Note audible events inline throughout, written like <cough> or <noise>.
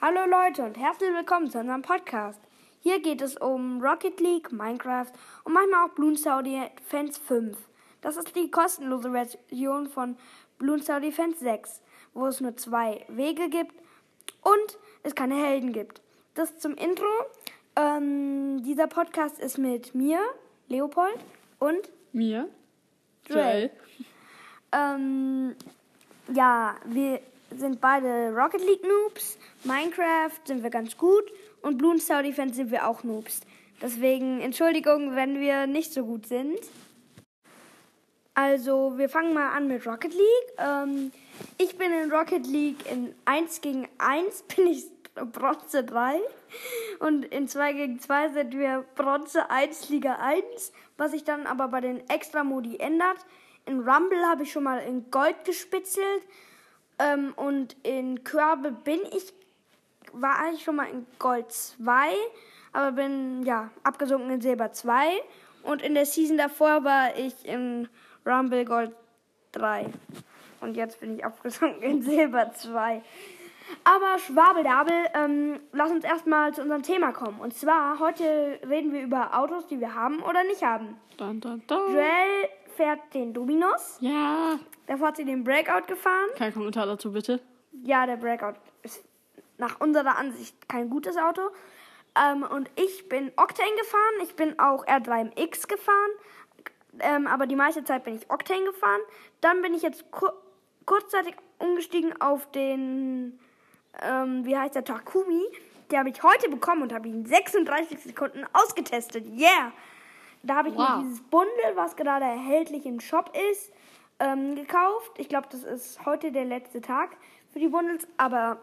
Hallo Leute und herzlich willkommen zu unserem Podcast. Hier geht es um Rocket League, Minecraft und manchmal auch Bloon Star Defense 5. Das ist die kostenlose Version von Bloon Star Defense 6, wo es nur zwei Wege gibt und es keine Helden gibt. Das zum Intro. Ähm, dieser Podcast ist mit mir, Leopold, und Mir? Dre. Ähm, ja, wir sind beide Rocket League Noobs. Minecraft sind wir ganz gut. Und Bloon Star Defense sind wir auch Noobs. Deswegen Entschuldigung, wenn wir nicht so gut sind. Also, wir fangen mal an mit Rocket League. Ähm, ich bin in Rocket League in 1 gegen 1 <laughs> bin ich Bronze 3. Und in 2 gegen 2 sind wir Bronze 1, Liga 1. Was sich dann aber bei den Extra-Modi ändert. In Rumble habe ich schon mal in Gold gespitzelt. Ähm, und in Körbe bin ich, war eigentlich schon mal in Gold 2, aber bin ja abgesunken in Silber 2. Und in der Season davor war ich in Rumble Gold 3. Und jetzt bin ich <laughs> abgesunken in Silber 2. Aber Schwabeldabel, ähm, lass uns erstmal zu unserem Thema kommen. Und zwar, heute reden wir über Autos, die wir haben oder nicht haben. Dun, dun, dun. Joel fährt den Dominos. Ja. Davor hat sie den Breakout gefahren. Kein Kommentar dazu, bitte. Ja, der Breakout ist nach unserer Ansicht kein gutes Auto. Ähm, und ich bin Octane gefahren. Ich bin auch R3MX gefahren. Ähm, aber die meiste Zeit bin ich Octane gefahren. Dann bin ich jetzt kur kurzzeitig umgestiegen auf den, ähm, wie heißt der, Takumi. Der habe ich heute bekommen und habe ihn 36 Sekunden ausgetestet. Yeah! Da habe ich Wow. mir dieses Bundle, was gerade erhältlich im Shop ist, ähm, gekauft. Ich glaube, das ist heute der letzte Tag für die Bundles, aber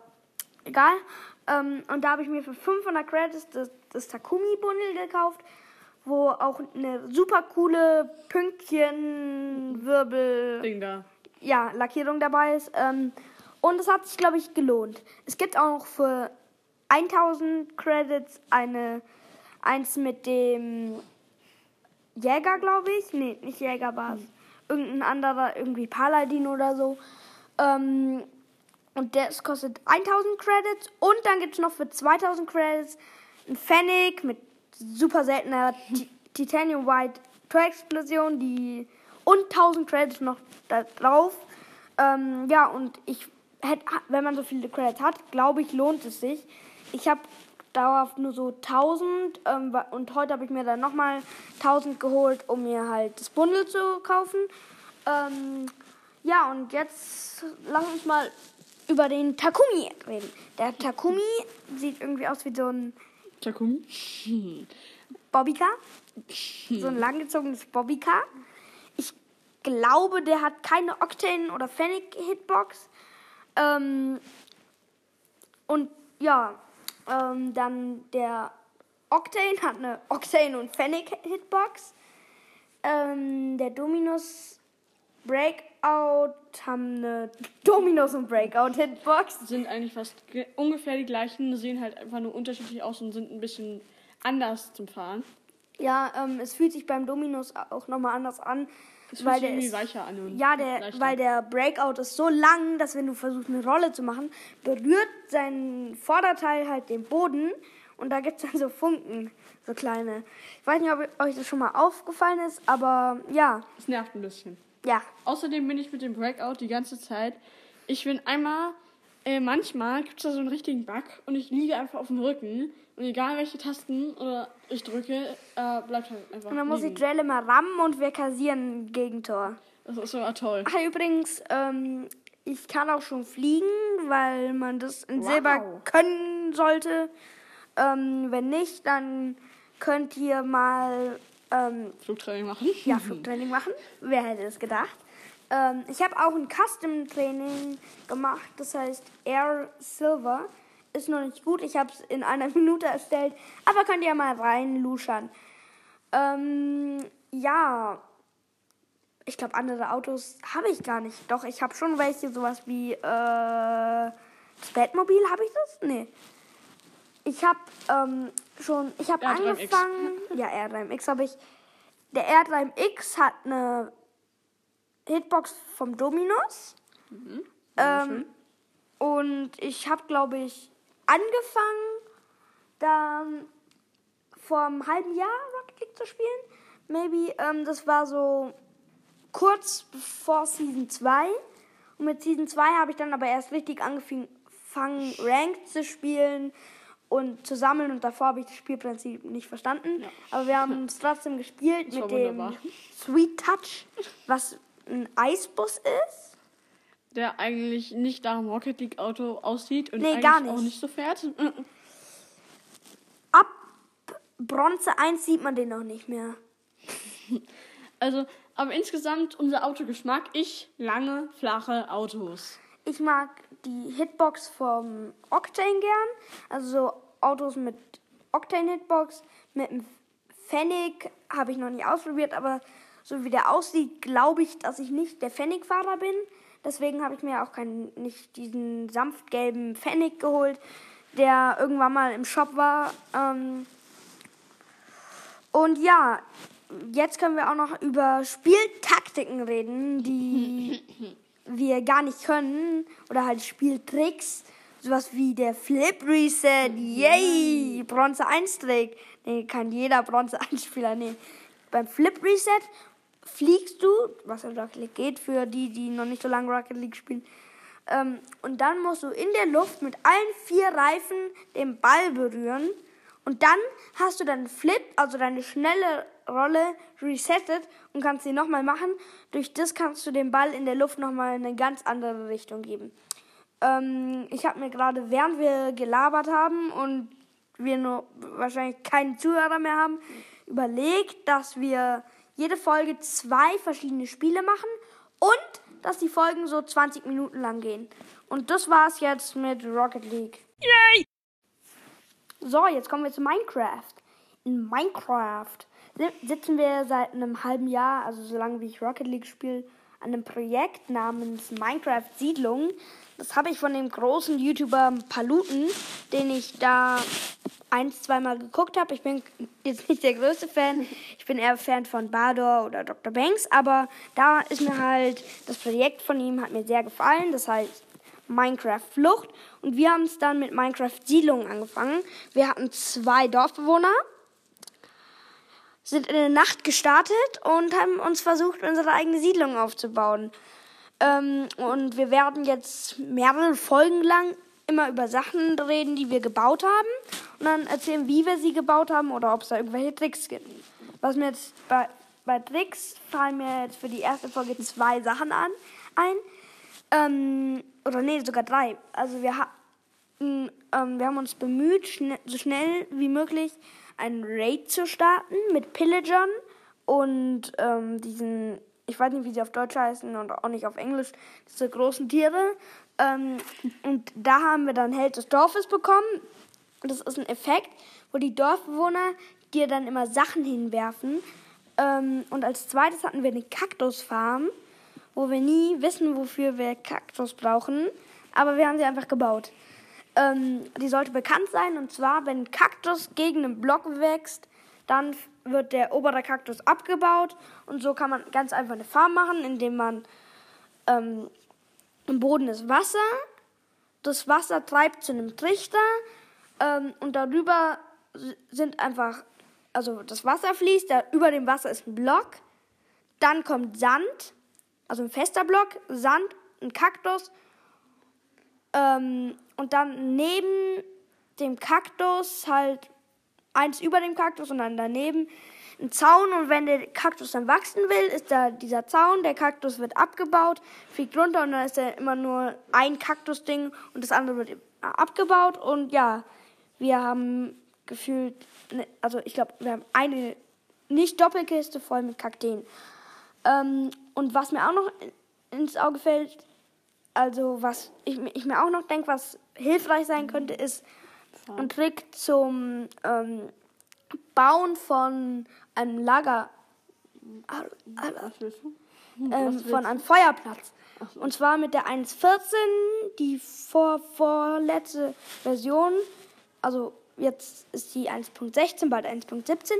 egal. Ähm, und da habe ich mir für 500 Credits das, das Takumi-Bundle gekauft, wo auch eine super coole Pünktchen-Wirbel Ding da. ja, Lackierung dabei ist. Ähm, und es hat sich, glaube ich, gelohnt. Es gibt auch für 1000 Credits eine eins mit dem Jäger, glaube ich. Nee, nicht Jäger war es. Irgendein anderer, irgendwie Paladin oder so. Ähm, und das kostet 1000 Credits. Und dann gibt es noch für 2000 Credits ein Fennec mit super seltener Ti- Titanium White Tor Explosion, die und 1000 Credits noch da drauf. Ähm, ja, und ich hätte, wenn man so viele Credits hat, glaube ich, lohnt es sich. Ich habe dauerhaft nur so 1000 ähm, und heute habe ich mir dann nochmal 1000 geholt, um mir halt das Bundle zu kaufen. Ähm, ja, und jetzt lass uns mal über den Takumi reden. Der Takumi <laughs> sieht irgendwie aus wie so ein Takumi? <laughs> Bobbycar. So ein langgezogenes Bobbycar. Ich glaube, der hat keine Octane- oder Fennec-Hitbox. Ähm, und ja, ähm, dann der Octane hat eine Octane- und Fennec-Hitbox. Ähm, der Dominus Breakout haben eine Dominus und Breakout-Hitbox. Sind eigentlich fast ge- ungefähr die gleichen, sehen halt einfach nur unterschiedlich aus und sind ein bisschen anders zum Fahren. Ja, ähm, es fühlt sich beim Dominus auch nochmal anders an. Fühlt weil der ist, weicher an. Und Ja, der, leichter. weil der Breakout ist so lang, dass wenn du versuchst, eine Rolle zu machen, berührt sein Vorderteil halt den Boden und da gibt es dann so Funken, so kleine. Ich weiß nicht, ob euch das schon mal aufgefallen ist, aber ja, Es nervt ein bisschen. ja. Außerdem bin ich mit dem Breakout die ganze Zeit. Ich bin einmal, äh, manchmal gibt es da so einen richtigen Bug und ich liege einfach auf dem Rücken. Und egal welche Tasten oder ich drücke, äh, bleibt halt einfach. Und dann muss ich liegen. Drell immer rammen und wir kassieren ein Gegentor. Das ist so toll. Ach, übrigens, ähm, ich kann auch schon fliegen, weil man das in Wow. Silber können sollte. Ähm, wenn nicht, dann könnt ihr mal ähm, Flugtraining machen. <laughs> ja, Flugtraining machen. Wer hätte es gedacht? Ähm, ich habe auch ein Custom-Training gemacht, das heißt Air Silver. Ist noch nicht gut, ich habe es in einer <laughs> Minute erstellt, aber könnt ihr mal reinluschern. Ähm, ja, ich glaube, andere Autos habe ich gar nicht. Doch, ich habe schon welche, sowas wie äh, das Batmobil, habe ich das? Nee. Ich habe ähm, schon, ich habe R3MX. angefangen. <laughs> Ja, R3MX habe ich. Der R3MX hat eine Hitbox vom Dominos. ähm, und ich habe, glaube ich, angefangen, da vor einem halben Jahr Rocket League zu spielen. Maybe, ähm, das war so kurz vor Season 2. Und mit Season 2 habe ich dann aber erst richtig angefangen, Ranked zu spielen und zu sammeln. Und davor habe ich das Spielprinzip nicht verstanden. Ja. Aber wir haben es trotzdem gespielt mit dem. Sweet Touch, was ein Eisbus ist. Der eigentlich nicht nach einem Rocket League Auto aussieht und nee, eigentlich nicht. auch nicht so fährt. <laughs> Ab Bronze 1 sieht man den noch nicht mehr. <laughs> Also, aber insgesamt unser Autogeschmack, ich lange, flache Autos. Ich mag die Hitbox vom Octane gern. Also so Autos mit Octane Hitbox. Mit dem Fennec habe ich noch nie ausprobiert, aber so wie der aussieht, glaube ich, dass ich nicht der Fennec-Fahrer bin. Deswegen habe ich mir auch keinen, nicht diesen sanftgelben Fennec geholt, der irgendwann mal im Shop war. Ähm und ja, jetzt können wir auch noch über Spieltaktiken reden, die <laughs> wir gar nicht können. Oder halt Spieltricks. Sowas wie der Flip Reset. Yay! Bronze 1 Trick. Nee, kann jeder Bronze 1 Spieler nehmen. Beim Flip Reset fliegst du, was in Rocket League geht, für die, die noch nicht so lange Rocket League spielen. Ähm, und dann musst du in der Luft mit allen vier Reifen den Ball berühren. Und dann hast du deinen Flip, also deine schnelle Rolle, resettet und kannst sie nochmal machen. Durch das kannst du den Ball in der Luft nochmal in eine ganz andere Richtung geben. Ähm, ich habe mir gerade, während wir gelabert haben und wir nur wahrscheinlich keinen Zuhörer mehr haben, überlegt, dass wir jede Folge zwei verschiedene Spiele machen und dass die Folgen so 20 Minuten lang gehen. Und das war's jetzt mit Rocket League. Yay! So, jetzt kommen wir zu Minecraft. In Minecraft sitzen wir seit einem halben Jahr, also so lange wie ich Rocket League spiele, an einem Projekt namens Minecraft Siedlung. Das habe ich von dem großen YouTuber Paluten, den ich da ein, zweimal geguckt habe. Ich bin jetzt nicht der größte Fan. Ich bin eher Fan von Bador oder Dr. Banks. Aber da ist mir halt, das Projekt von ihm hat mir sehr gefallen. Das heißt Minecraft Flucht. Und wir haben es dann mit Minecraft Siedlung angefangen. Wir hatten zwei Dorfbewohner, sind in der Nacht gestartet und haben uns versucht, unsere eigene Siedlung aufzubauen. Ähm, und wir werden jetzt mehrere Folgen lang immer über Sachen reden, die wir gebaut haben. Und dann erzählen, wie wir sie gebaut haben oder ob es da irgendwelche Tricks gibt. Was mir jetzt bei, bei Tricks fallen mir jetzt für die erste Folge zwei Sachen an, ein. Ähm, oder nee, sogar drei. Also wir, ha ähm, wir haben uns bemüht, schne so schnell wie möglich einen Raid zu starten mit Pillagern und ähm, diesen, ich weiß nicht, wie sie auf Deutsch heißen und auch nicht auf Englisch, diese großen Tiere. Ähm, und da haben wir dann Held des Dorfes bekommen. Das ist ein Effekt, wo die Dorfbewohner dir dann immer Sachen hinwerfen. Ähm, und als zweites hatten wir eine Kaktusfarm wo wir nie wissen, wofür wir Kaktus brauchen, aber wir haben sie einfach gebaut. Ähm, die sollte bekannt sein. Und zwar, wenn ein Kaktus gegen einen Block wächst, dann wird der obere Kaktus abgebaut. Und so kann man ganz einfach eine Farm machen, indem man ähm, im Boden ist Wasser, das Wasser treibt zu einem Trichter. Ähm, und darüber sind einfach, also das Wasser fließt, da über dem Wasser ist ein Block, dann kommt Sand also ein fester Block, Sand, ein Kaktus ähm, und dann neben dem Kaktus halt eins über dem Kaktus und dann daneben ein Zaun. Und wenn der Kaktus dann wachsen will, ist da dieser Zaun, der Kaktus wird abgebaut, fliegt runter und dann ist da immer nur ein Kaktusding und das andere wird abgebaut. Und ja, wir haben gefühlt, ne, also ich glaube, wir haben eine nicht Doppelkiste voll mit Kakteen. Ähm, und was mir auch noch ins Auge fällt, also was ich, ich mir auch noch denke, was hilfreich sein könnte, ist ein Trick zum ähm, Bauen von einem Lager. Ähm, von einem Feuerplatz. Und zwar mit der 1.14, die vor, vorletzte Version. Also jetzt ist die 1.16, bald 1.17.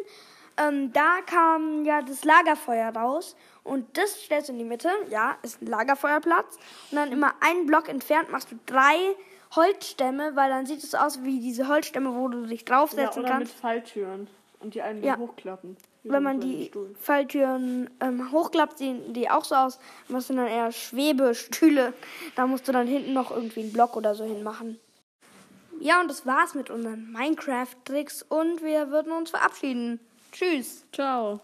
Ähm, da kam ja das Lagerfeuer raus und das stellst du in die Mitte. Ja, ist ein Lagerfeuerplatz. Und dann immer einen Block entfernt machst du drei Holzstämme, weil dann sieht es aus wie diese Holzstämme, wo du dich Ja, draufsetzen oder mit kannst. Falltüren. Und die einen Ja. hochklappen. Wenn man die. Falltüren ähm, hochklappt, sehen die auch so aus. Das sind dann eher Schwebestühle. Da musst du dann hinten noch irgendwie einen Block oder so hinmachen. Ja, und das war's mit unseren Minecraft-Tricks und wir würden uns verabschieden. Tschüss. Ciao.